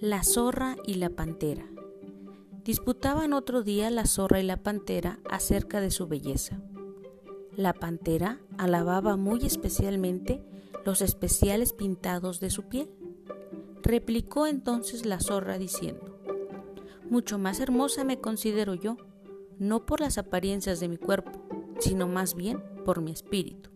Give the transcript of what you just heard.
La zorra y la pantera. Disputaban otro día la zorra y la pantera acerca de su belleza. La pantera alababa muy especialmente los especiales pintados de su piel. Replicó entonces la zorra diciendo, Mucho más hermosa me considero yo, no por las apariencias de mi cuerpo, sino más bien por mi espíritu.